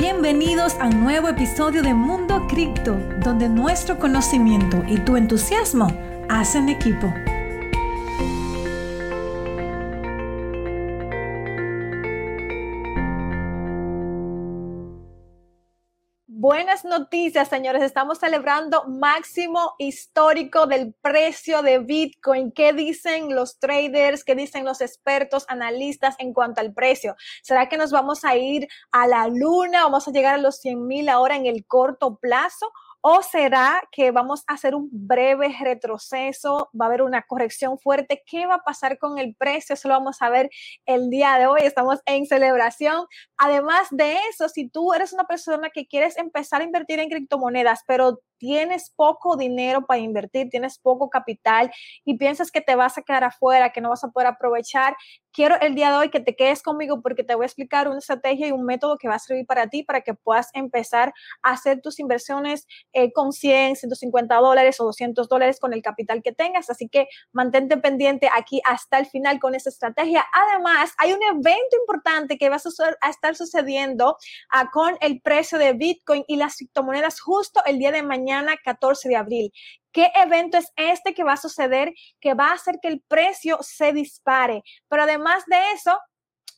Bienvenidos a un nuevo episodio de Mundo Cripto, donde nuestro conocimiento y tu entusiasmo hacen equipo. Buenas noticias, señores. Estamos celebrando máximo histórico del precio de Bitcoin. ¿Qué dicen los traders? ¿Qué dicen los expertos, analistas en cuanto al precio? ¿Será que nos vamos a ir a la luna? ¿Vamos a llegar a los 100 mil ahora en el corto plazo? ¿O será que vamos a hacer un breve retroceso? ¿Va a haber una corrección fuerte? ¿Qué va a pasar con el precio? Eso lo vamos a ver el día de hoy. Estamos en celebración. Además de eso, si tú eres una persona que quieres empezar a invertir en criptomonedas, pero tienes poco dinero para invertir, tienes poco capital y piensas que te vas a quedar afuera, que no vas a poder aprovechar, quiero el día de hoy que te quedes conmigo porque te voy a explicar una estrategia y un método que va a servir para ti para que puedas empezar a hacer tus inversiones eh, con 100, 150 dólares o 200 dólares con el capital que tengas. Así que mantente pendiente aquí hasta el final con esa estrategia. Además, hay un evento importante que va a, estar sucediendo ah, con el precio de Bitcoin y las criptomonedas justo el día de mañana mañana 14 de abril. ¿Qué evento es este que va a suceder que va a hacer que el precio se dispare? Pero además de eso,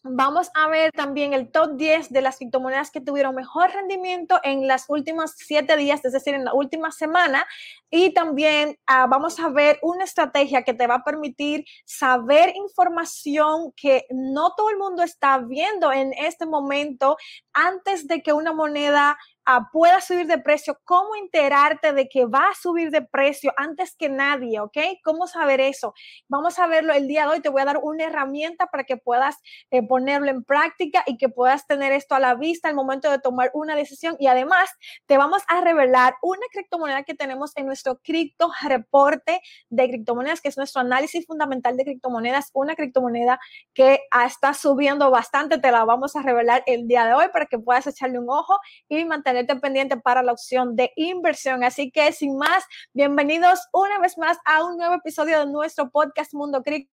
Vamos a ver también el top 10 de las criptomonedas que tuvieron mejor rendimiento en las últimas siete días, es decir, en la última semana. Y también ah, vamos a ver una estrategia que te va a permitir saber información que no todo el mundo está viendo en este momento antes de que una moneda Ah, pueda subir de precio, cómo enterarte de que va a subir de precio antes que nadie, ¿ok? ¿Cómo saber eso? Vamos a verlo el día de hoy. Te voy a dar una herramienta para que puedas eh, ponerlo en práctica y que puedas tener esto a la vista al momento de tomar una decisión. Y además, te vamos a revelar una criptomoneda que tenemos en nuestro cripto reporte de criptomonedas, que es nuestro análisis fundamental de criptomonedas, una criptomoneda que ah, está subiendo bastante. Te la vamos a revelar el día de hoy para que puedas echarle un ojo y mantener tenerte pendiente para la opción de inversión. Así que sin más, bienvenidos una vez más a un nuevo episodio de nuestro podcast Mundo Cripto.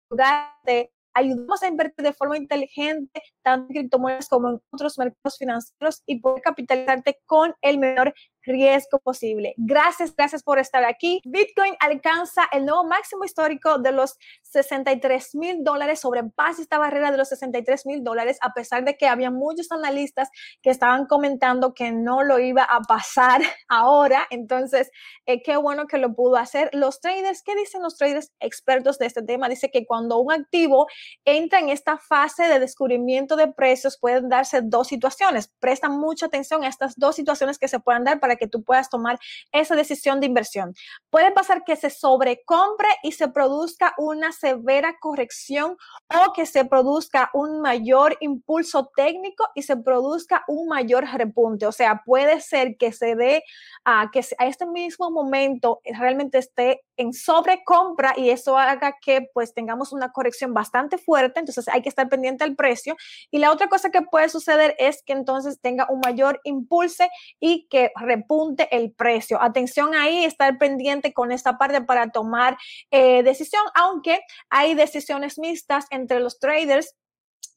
Ayudamos a invertir de forma inteligente tanto en criptomonedas como en otros mercados financieros y poder capitalizarte con el menor riesgo posible. Gracias, gracias por estar aquí. Bitcoin alcanza el nuevo máximo histórico de los 63 mil dólares, sobrepasa esta barrera de los 63 mil dólares, a pesar de que había muchos analistas que estaban comentando que no lo iba a pasar ahora. Entonces, eh, qué bueno que lo pudo hacer. Los traders, ¿qué dicen los traders expertos de este tema? Dice que cuando un activo entra en esta fase de descubrimiento de precios, pueden darse dos situaciones. Presta mucha atención a estas dos situaciones que se puedan dar para que tú puedas tomar esa decisión de inversión. Puede pasar que se sobrecompre y se produzca una severa corrección o que se produzca un mayor impulso técnico y se produzca un mayor repunte. O sea, puede ser que se dé a que a este mismo momento realmente esté en sobrecompra y eso haga que pues tengamos una corrección bastante fuerte, entonces hay que estar pendiente al precio. Y la otra cosa que puede suceder es que entonces tenga un mayor impulso y que punte el precio. Atención ahí, estar pendiente con esta parte para tomar eh, decisión, aunque hay decisiones mixtas entre los traders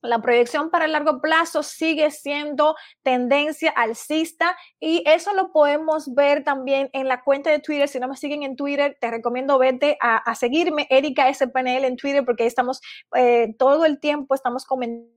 la proyección para el largo plazo sigue siendo tendencia alcista y eso lo podemos ver también en la cuenta de Twitter. Si no me siguen en Twitter, te recomiendo vete a, seguirme, Erika SPNL en Twitter, porque ahí estamos eh, todo el tiempo, estamos comentando,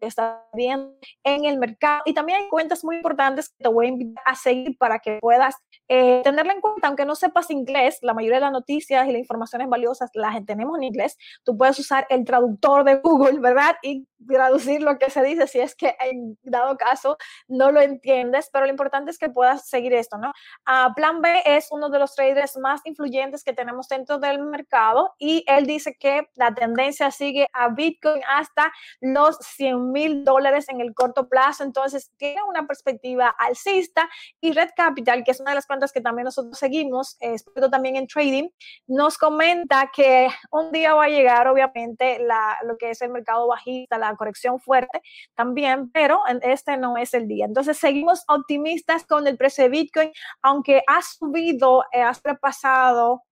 bien en el mercado. Y también hay cuentas muy importantes que te voy a invitar a seguir para que puedas eh, tenerla en cuenta, aunque no sepas inglés, la mayoría de las noticias y las informaciones valiosas las tenemos en inglés. Tú puedes usar el traductor de Google, ¿verdad? Y traducir lo que se dice si es que en dado caso no lo entiendes, pero lo importante es que puedas seguir esto, ¿no? Uh, Plan B es uno de los traders más influyentes que tenemos dentro del mercado y él dice que la tendencia sigue a Bitcoin hasta los 100 mil dólares en el corto plazo, entonces tiene una perspectiva alcista y Red Capital, que es una de las cuentas que también nosotros seguimos, experto también en trading, nos comenta que un día va a llegar obviamente la, lo que es el mercado bajista, la corrección fuerte también, pero este no es el día. Entonces seguimos optimistas con el precio de Bitcoin, aunque ha subido, eh, ha repasado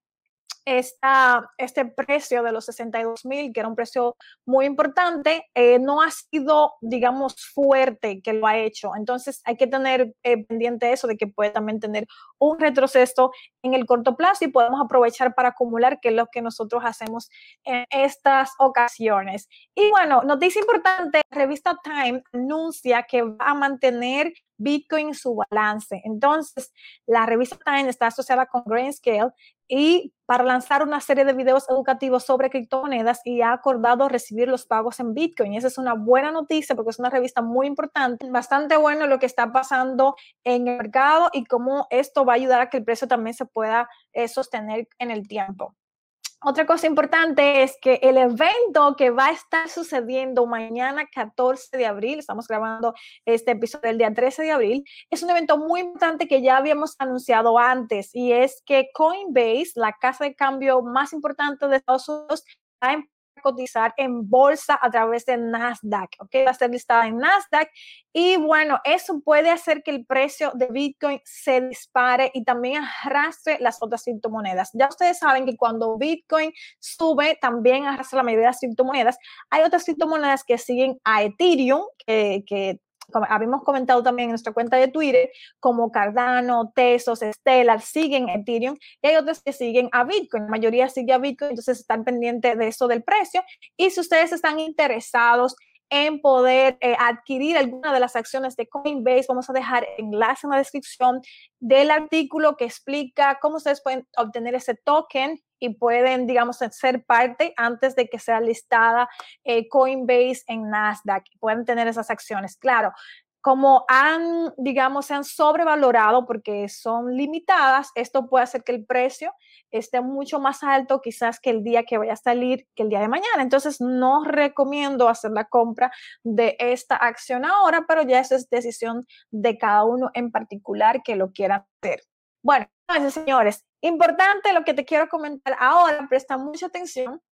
esta, este precio de los 62 mil, que era un precio muy importante, eh, no ha sido, digamos, fuerte que lo ha hecho. Entonces hay que tener eh, pendiente eso de que puede también tener un retroceso en el corto plazo y podemos aprovechar para acumular, que es lo que nosotros hacemos en estas ocasiones. Y bueno, noticia importante, revista Time anuncia que va a mantener Bitcoin su balance. Entonces, la revista Time está asociada con Grayscale y para lanzar una serie de videos educativos sobre criptomonedas y ha acordado recibir los pagos en Bitcoin. Esa es una buena noticia porque es una revista muy importante, bastante bueno lo que está pasando en el mercado y cómo esto va a ayudar a que el precio también se pueda eh, sostener en el tiempo. Otra cosa importante es que el evento que va a estar sucediendo mañana 14 de abril, estamos grabando este episodio el día 13 de abril, es un evento muy importante que ya habíamos anunciado antes y es que Coinbase, la casa de cambio más importante de Estados Unidos, va a cotizar en bolsa a través de Nasdaq, ¿ok? Va a ser listada en Nasdaq y bueno, eso puede hacer que el precio de Bitcoin se dispare y también arrastre las otras criptomonedas. Ya ustedes saben que cuando Bitcoin sube, también arrastra la mayoría de las criptomonedas. Hay otras criptomonedas que siguen a Ethereum, que, que como habíamos comentado también en nuestra cuenta de Twitter, como Cardano, Tesos, Stellar, siguen Ethereum y hay otras que siguen a Bitcoin. La mayoría sigue a Bitcoin, entonces están pendientes de eso del precio. Y si ustedes están interesados en poder eh, adquirir alguna de las acciones de Coinbase, vamos a dejar enlace en la descripción del artículo que explica cómo ustedes pueden obtener ese token y pueden, digamos, ser parte antes de que sea listada eh, Coinbase en Nasdaq. Pueden tener esas acciones. Claro, como han, digamos, se han sobrevalorado porque son limitadas, esto puede hacer que el precio esté mucho más alto quizás que el día que vaya a salir, que el día de mañana. Entonces, no recomiendo hacer la compra de esta acción ahora, pero ya esa es decisión de cada uno en particular que lo quiera hacer. Bueno, entonces, señores, importante lo que te quiero comentar ahora, presta mucha atención.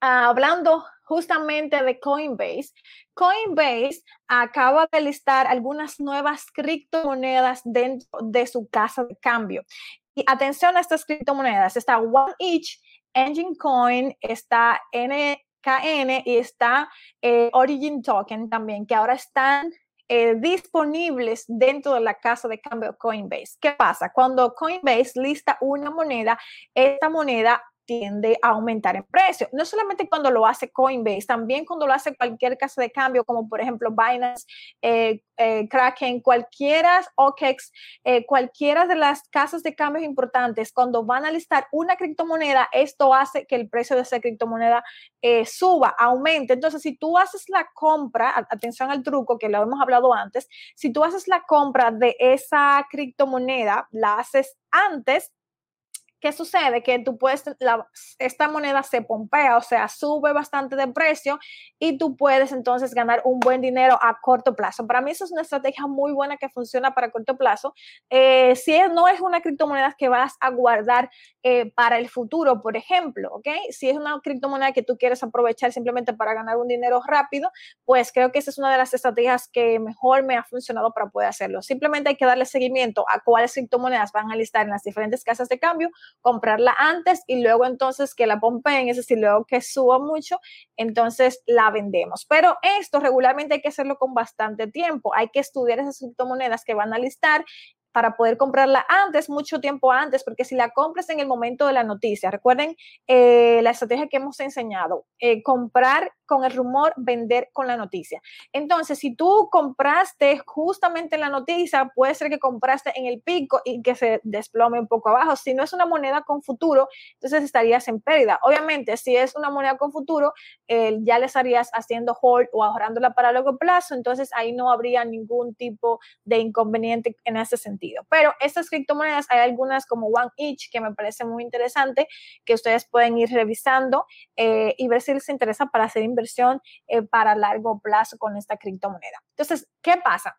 Ah, hablando justamente de Coinbase, Coinbase acaba de listar algunas nuevas criptomonedas dentro de su casa de cambio. Y atención a estas criptomonedas, está One Each, Engine Coin, está NKN y está eh, Origin Token también, que ahora están eh, disponibles dentro de la casa de cambio Coinbase. ¿Qué pasa? Cuando Coinbase lista una moneda, esta moneda tiende a aumentar en precio. No solamente cuando lo hace Coinbase, también cuando lo hace cualquier casa de cambio, como por ejemplo Binance, eh, eh, Kraken, cualquiera, OKEX, eh, cualquiera de las casas de cambios importantes, cuando van a listar una criptomoneda, esto hace que el precio de esa criptomoneda suba, aumente. Entonces, si tú haces la compra, atención al truco que lo hemos hablado antes, si tú haces la compra de esa criptomoneda, la haces antes ¿Qué sucede? Que tú puedes, esta moneda se pompea, o sea, sube bastante de precio y tú puedes entonces ganar un buen dinero a corto plazo. Para mí eso es una estrategia muy buena que funciona para corto plazo. Eh, si no es una criptomoneda que vas a guardar eh, para el futuro, por ejemplo, ¿ok? Si es una criptomoneda que tú quieres aprovechar simplemente para ganar un dinero rápido, pues creo que esa es una de las estrategias que mejor me ha funcionado para poder hacerlo. Simplemente hay que darle seguimiento a cuáles criptomonedas van a listar en las diferentes casas de cambio comprarla antes y luego entonces que la pompeen, es decir, luego que suba mucho, entonces la vendemos. Pero esto regularmente hay que hacerlo con bastante tiempo. Hay que estudiar esas criptomonedas que van a listar para poder comprarla antes, mucho tiempo antes, porque si la compras en el momento de la noticia, recuerden eh, la estrategia que hemos enseñado, eh, comprar con el rumor, vender con la noticia. Entonces, si tú compraste justamente en la noticia, puede ser que compraste en el pico y que se desplome un poco abajo. Si no es una moneda con futuro, entonces estarías en pérdida. Obviamente, si es una moneda con futuro, eh, ya le estarías haciendo hold o ahorrándola para largo plazo, entonces ahí no habría ningún tipo de inconveniente en ese sentido. Pero estas criptomonedas, hay algunas como One Each que me parece muy interesante, que ustedes pueden ir revisando eh, y ver si les interesa para hacer inversión eh, para largo plazo con esta criptomoneda. Entonces, ¿qué pasa?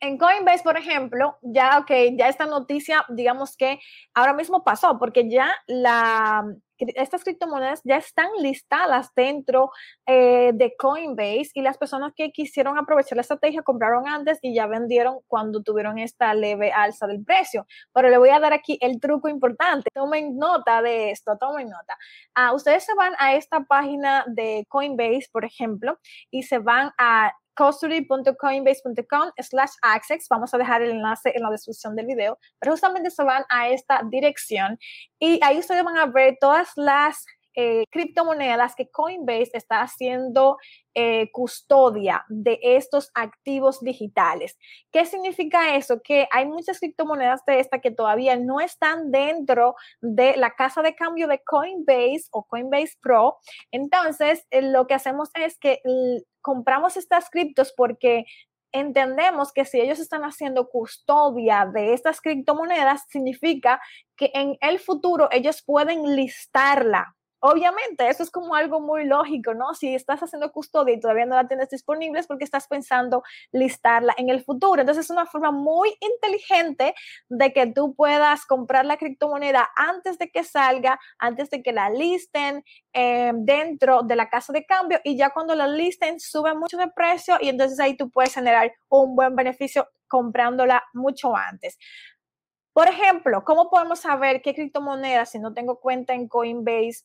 En Coinbase, por ejemplo, ya, ok, ya esta noticia, digamos que ahora mismo pasó, porque ya la, estas criptomonedas ya están listadas dentro eh, de Coinbase y las personas que quisieron aprovechar la estrategia compraron antes y ya vendieron cuando tuvieron esta leve alza del precio. Pero le voy a dar aquí el truco importante. Tomen nota de esto, tomen nota. Ah, ustedes se van a esta página de Coinbase, por ejemplo, y se van a custody.coinbase.com slash access. Vamos a dejar el enlace en la descripción del video, pero justamente se van a esta dirección y ahí ustedes van a ver todas las eh, criptomonedas que Coinbase está haciendo eh, custodia de estos activos digitales. ¿Qué significa eso? Que hay muchas criptomonedas de esta que todavía no están dentro de la casa de cambio de Coinbase o Coinbase Pro. Entonces, eh, lo que hacemos es que compramos estas criptos porque entendemos que si ellos están haciendo custodia de estas criptomonedas, significa que en el futuro ellos pueden listarla Obviamente, eso es como algo muy lógico, ¿no? Si estás haciendo custodia y todavía no la tienes disponible es porque estás pensando listarla en el futuro. Entonces, es una forma muy inteligente de que tú puedas comprar la criptomoneda antes de que salga, antes de que la listen eh, dentro de la casa de cambio y ya cuando la listen sube mucho de precio y entonces ahí tú puedes generar un buen beneficio comprándola mucho antes. Por ejemplo, ¿cómo podemos saber qué criptomoneda, si no tengo cuenta en Coinbase,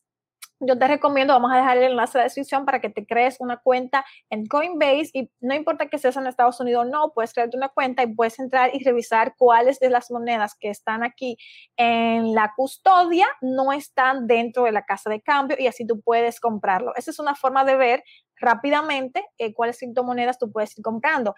yo te recomiendo, vamos a dejar el enlace de descripción para que te crees una cuenta en Coinbase y no importa que estés en Estados Unidos o no, puedes crearte una cuenta y puedes entrar y revisar cuáles de las monedas que están aquí en la custodia no están dentro de la casa de cambio y así tú puedes comprarlo. Esa es una forma de ver rápidamente eh, cuáles criptomonedas tú puedes ir comprando.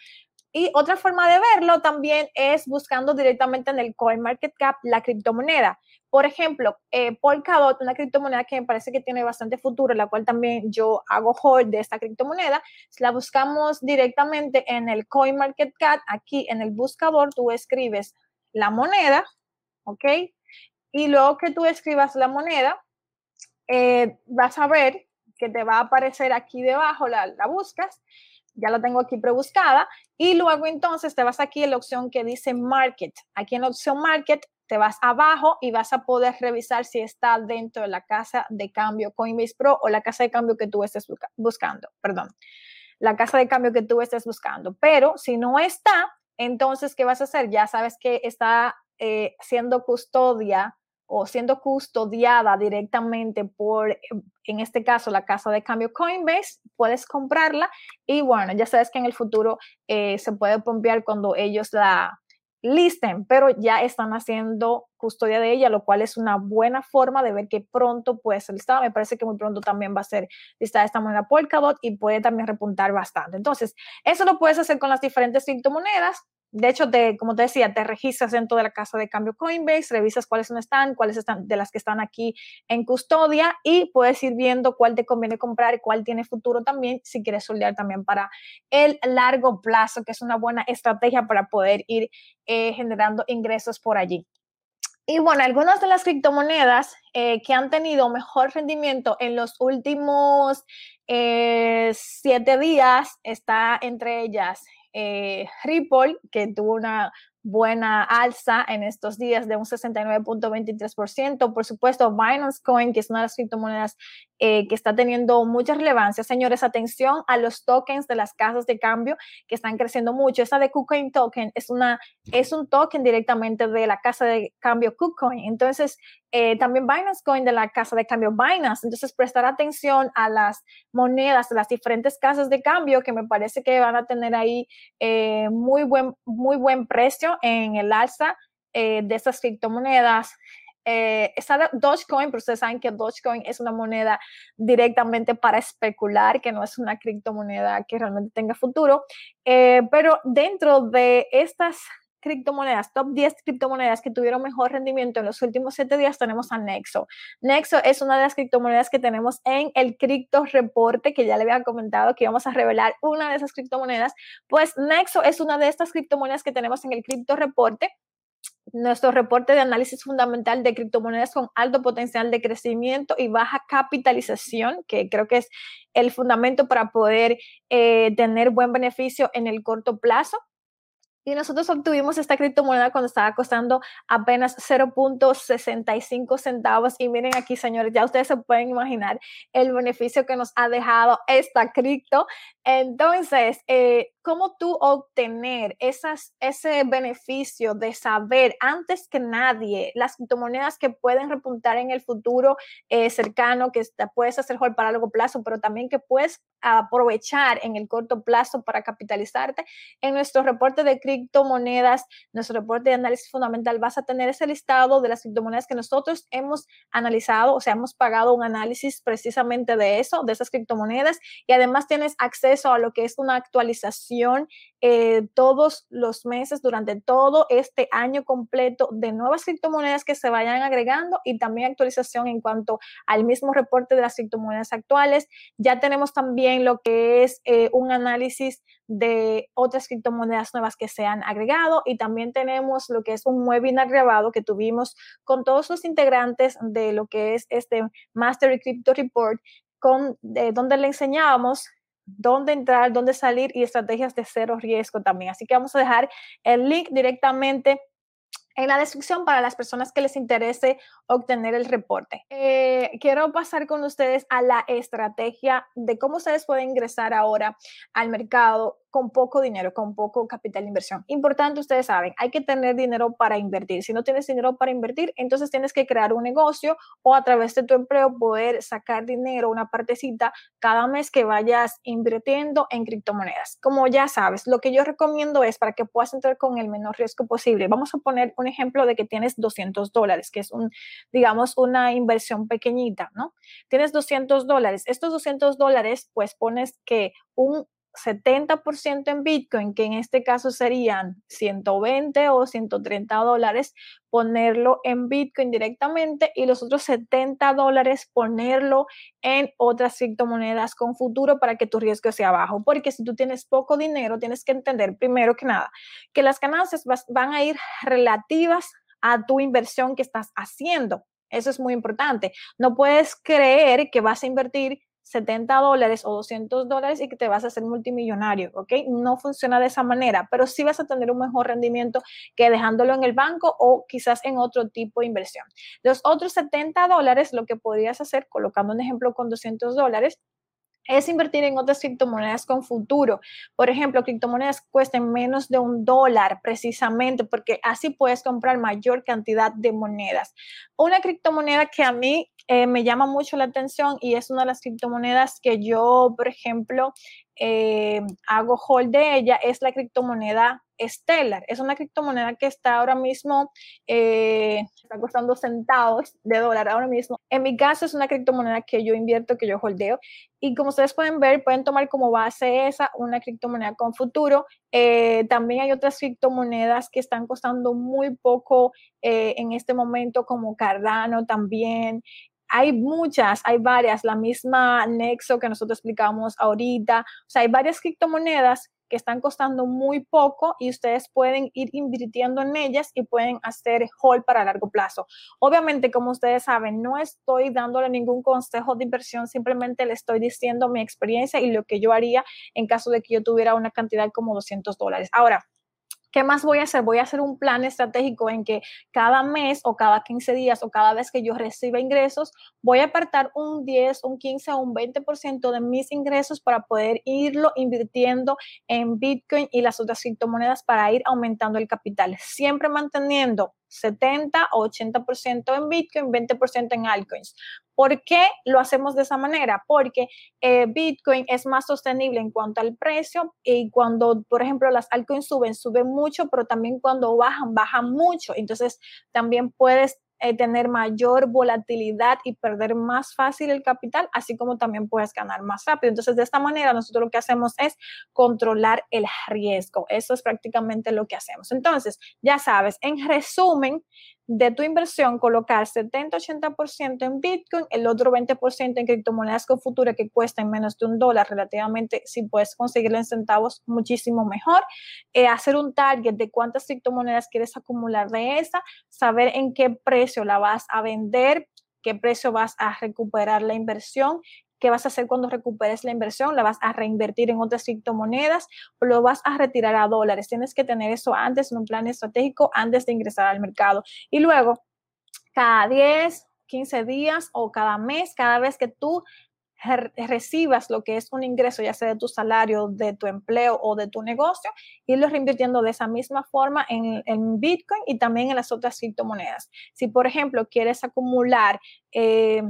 Y otra forma de verlo también es buscando directamente en el CoinMarketCap la criptomoneda. Por ejemplo, eh, Polkadot, una criptomoneda que me parece que tiene bastante futuro, la cual también yo hago hold de esta criptomoneda, la buscamos directamente en el CoinMarketCap, aquí en el buscador tú escribes la moneda, ¿ok? Y luego que tú escribas la moneda, eh, vas a ver que te va a aparecer aquí debajo, la buscas ya la tengo aquí prebuscada. Y luego entonces te vas aquí en la opción que dice Market. Aquí en la opción Market te vas abajo y vas a poder revisar si está dentro de la casa de cambio Coinbase Pro o la casa de cambio que tú estés buscando. Perdón, la casa de cambio que tú estés buscando. Pero si no está, entonces, ¿qué vas a hacer? Ya sabes que está eh, siendo custodia o siendo custodiada directamente por, eh, en este caso, la casa de cambio Coinbase, puedes comprarla y bueno, ya sabes que en el futuro eh, se puede pompear cuando ellos la listen, pero ya están haciendo custodia de ella, lo cual es una buena forma de ver que pronto puede ser listada. Me parece que muy pronto también va a ser listada esta moneda Polkadot y puede también repuntar bastante. Entonces, eso lo puedes hacer con las diferentes criptomonedas. De hecho, te, como te decía, te registras dentro de la casa de cambio Coinbase, revisas cuáles no están, cuáles están de las que están aquí en custodia y puedes ir viendo cuál te conviene comprar y cuál tiene futuro también si quieres soldear también para el largo plazo, que es una buena estrategia para poder ir eh, generando ingresos por allí. Y bueno, algunas de las criptomonedas eh, que han tenido mejor rendimiento en los últimos eh, siete días está entre ellas eh, Ripple, que tuvo una buena alza en estos días de un 69.23%. Por supuesto, Binance Coin, que es una de las criptomonedas eh, que está teniendo mucha relevancia. Señores, atención a los tokens de las casas de cambio que están creciendo mucho. Esa de KuCoin Token es, una, es un token directamente de la casa de cambio KuCoin. Entonces, eh, también Binance Coin de la casa de cambio Binance. Entonces, prestar atención a las monedas de las diferentes casas de cambio que me parece que van a tener ahí eh, muy, buen, muy buen precio en el alza de estas criptomonedas. Eh, está Dogecoin, pero ustedes saben que Dogecoin es una moneda directamente para especular, que no es una criptomoneda que realmente tenga futuro. Eh, pero dentro de estas criptomonedas, top 10 criptomonedas que tuvieron mejor rendimiento en los últimos 7 días, tenemos a Nexo. Nexo es una de las criptomonedas que tenemos en el cripto reporte, que ya le había comentado que íbamos a revelar una de esas criptomonedas. Pues Nexo es una de estas criptomonedas que tenemos en el cripto reporte nuestro reporte de análisis fundamental de criptomonedas con alto potencial de crecimiento y baja capitalización, que creo que es el fundamento para poder eh, tener buen beneficio en el corto plazo. Y nosotros obtuvimos esta criptomoneda cuando estaba costando apenas 0.65 centavos. Y miren aquí, señores, ya ustedes se pueden imaginar el beneficio que nos ha dejado esta cripto. Entonces, eh, ¿cómo tú obtener esas, ese beneficio de saber antes que nadie las criptomonedas que pueden repuntar en el futuro eh, cercano, que puedes hacer para largo plazo, pero también que puedes aprovechar en el corto plazo para capitalizarte? En nuestro reporte de criptomonedas, nuestro reporte de análisis fundamental, vas a tener ese listado de las criptomonedas que nosotros hemos analizado, o sea, hemos pagado un análisis precisamente de eso, de esas criptomonedas, y además tienes acceso a lo que es una actualización eh, todos los meses durante todo este año completo de nuevas criptomonedas que se vayan agregando y también actualización en cuanto al mismo reporte de las criptomonedas actuales. Ya tenemos también lo que es eh, un análisis de otras criptomonedas nuevas que se han agregado y también tenemos lo que es un webinar grabado que tuvimos con todos los integrantes de lo que es este Master Crypto Report con, donde le enseñábamos dónde entrar, dónde salir y estrategias de cero riesgo también. Así que vamos a dejar el link directamente en la descripción para las personas que les interese obtener el reporte. Eh, quiero pasar con ustedes a la estrategia de cómo ustedes pueden ingresar ahora al mercado con poco dinero, con poco capital de inversión. Importante, ustedes saben, hay que tener dinero para invertir. Si no tienes dinero para invertir, entonces tienes que crear un negocio o a través de tu empleo poder sacar dinero, una partecita, cada mes que vayas invirtiendo en criptomonedas. Como ya sabes, lo que yo recomiendo es para que puedas entrar con el menor riesgo posible. Vamos a poner un ejemplo de que tienes 200 dólares, que es un, digamos, una inversión pequeñita, ¿no? Tienes 200 dólares. Estos 200 dólares, pues pones que un 70% en Bitcoin, que en este caso serían 120 o 130 dólares, ponerlo en Bitcoin directamente y los otros 70 dólares ponerlo en otras criptomonedas con futuro para que tu riesgo sea bajo. Porque si tú tienes poco dinero, tienes que entender primero que nada que las ganancias van a ir relativas a tu inversión que estás haciendo. Eso es muy importante. No puedes creer que vas a invertir 70 dólares o 200 dólares y que te vas a hacer multimillonario, ¿ok? No funciona de esa manera, pero sí vas a tener un mejor rendimiento que dejándolo en el banco o quizás en otro tipo de inversión. Los otros 70 dólares, lo que podrías hacer, colocando un ejemplo con 200 dólares, es invertir en otras criptomonedas con futuro. Por ejemplo, criptomonedas cuesten menos de un dólar precisamente porque así puedes comprar mayor cantidad de monedas. Una criptomoneda que a mí eh, me llama mucho la atención y es una de las criptomonedas que yo, por ejemplo, eh, hago hold de ella, es la criptomoneda Stellar. Es una criptomoneda que está ahora mismo, eh, está costando centavos de dólar ahora mismo. En mi caso es una criptomoneda que yo invierto, que yo holdeo. Y como ustedes pueden ver, pueden tomar como base esa una criptomoneda con futuro. También hay otras criptomonedas que están costando muy poco en este momento, como Cardano también hay muchas, hay varias, la misma Nexo que nosotros explicamos ahorita, o sea, hay varias criptomonedas que están costando muy poco y ustedes pueden ir invirtiendo en ellas y pueden hacer hold para largo plazo. Obviamente, como ustedes saben, no estoy dándole ningún consejo de inversión, simplemente le estoy diciendo mi experiencia y lo que yo haría en caso de que yo tuviera una cantidad como 200 dólares. Ahora, ¿Qué más voy a hacer? Voy a hacer un plan estratégico en que cada mes o cada 15 días o cada vez que yo reciba ingresos, voy a apartar un 10, un 15 o un 20% de mis ingresos para poder irlo invirtiendo en Bitcoin y las otras criptomonedas para ir aumentando el capital, siempre manteniendo 70 o 80% en Bitcoin, 20% en altcoins. ¿Por qué lo hacemos de esa manera? Porque eh, Bitcoin es más sostenible en cuanto al precio y cuando, por ejemplo, las altcoins suben, suben mucho, pero también cuando bajan, bajan mucho. Entonces, también puedes eh, tener mayor volatilidad y perder más fácil el capital, así como también puedes ganar más rápido. Entonces, de esta manera, nosotros lo que hacemos es controlar el riesgo. Eso es prácticamente lo que hacemos. Entonces, ya sabes, en resumen, de tu inversión colocar 70-80% en Bitcoin, el otro 20% en criptomonedas con futura que cuesten menos de un dólar relativamente, si puedes conseguirlo en centavos, muchísimo mejor. Eh, hacer un target de cuántas criptomonedas quieres acumular de esa, saber en qué precio la vas a vender, qué precio vas a recuperar la inversión ¿Qué vas a hacer cuando recuperes la inversión? ¿La vas a reinvertir en otras criptomonedas o lo vas a retirar a dólares? Tienes que tener eso antes en un plan estratégico antes de ingresar al mercado. Y luego, cada 10, 15 días o cada mes, cada vez que tú recibas lo que es un ingreso, ya sea de tu salario, de tu empleo o de tu negocio, irlo reinvirtiendo de esa misma forma en, en Bitcoin y también en las otras criptomonedas. Si, por ejemplo, quieres acumular, eh,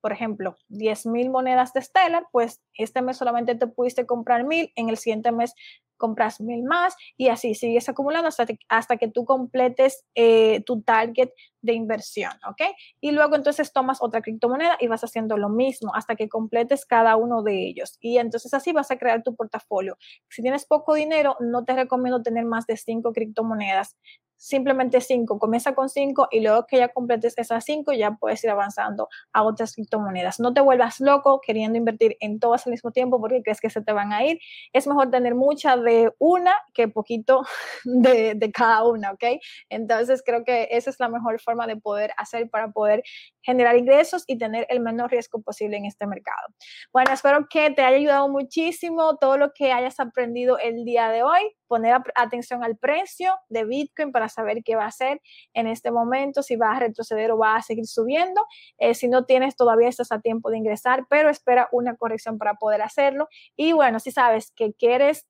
por ejemplo, 10 mil monedas de Stellar, pues este mes solamente te pudiste comprar mil, en el siguiente mes compras mil más y así sigues acumulando hasta, hasta que tú completes eh, tu target de inversión, ¿ok? Y luego entonces tomas otra criptomoneda y vas haciendo lo mismo hasta que completes cada uno de ellos. Y entonces así vas a crear tu portafolio. Si tienes poco dinero, no te recomiendo tener más de cinco criptomonedas simplemente cinco, comienza con cinco y luego que ya completes esas cinco ya puedes ir avanzando a otras criptomonedas. No te vuelvas loco queriendo invertir en todas al mismo tiempo porque crees que se te van a ir. Es mejor tener mucha de una que poquito de, cada una, ¿ok? Entonces creo que esa es la mejor forma de poder hacer para poder generar ingresos y tener el menor riesgo posible en este mercado. Bueno, espero que te haya ayudado muchísimo todo lo que hayas aprendido el día de hoy poner atención al precio de Bitcoin para saber qué va a hacer en este momento, si va a retroceder o va a seguir subiendo. Eh, si no tienes, todavía estás a tiempo de ingresar, pero espera una corrección para poder hacerlo. Y bueno, si sabes que quieres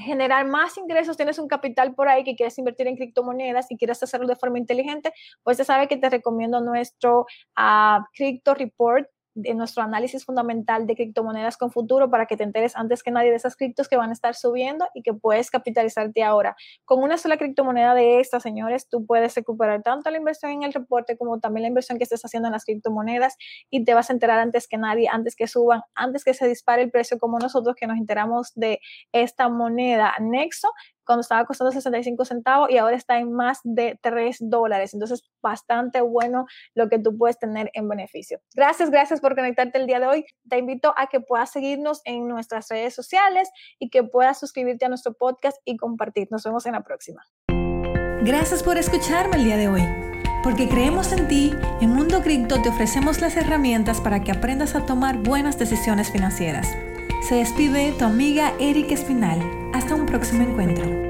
generar más ingresos, tienes un capital por ahí que quieres invertir en criptomonedas y quieres hacerlo de forma inteligente, pues ya sabes que te recomiendo nuestro uh, Crypto Report de nuestro análisis fundamental de criptomonedas con futuro para que te enteres antes que nadie de esas criptos que van a estar subiendo y que puedes capitalizarte ahora. Con una sola criptomoneda de estas, señores, tú puedes recuperar tanto la inversión en el reporte como también la inversión que estés haciendo en las criptomonedas y te vas a enterar antes que nadie, antes que suban, antes que se dispare el precio como nosotros que nos enteramos de esta moneda Nexo cuando estaba costando 65 centavos y ahora está en más de 3 dólares. Entonces, bastante bueno lo que tú puedes tener en beneficio. Gracias, gracias por conectarte el día de hoy. Te invito a que puedas seguirnos en nuestras redes sociales y que puedas suscribirte a nuestro podcast y compartir. Nos vemos en la próxima. Gracias por escucharme el día de hoy. Porque creemos en ti, en Mundo Cripto te ofrecemos las herramientas para que aprendas a tomar buenas decisiones financieras. Se despide tu amiga Erika Espinal. Hasta un próximo encuentro.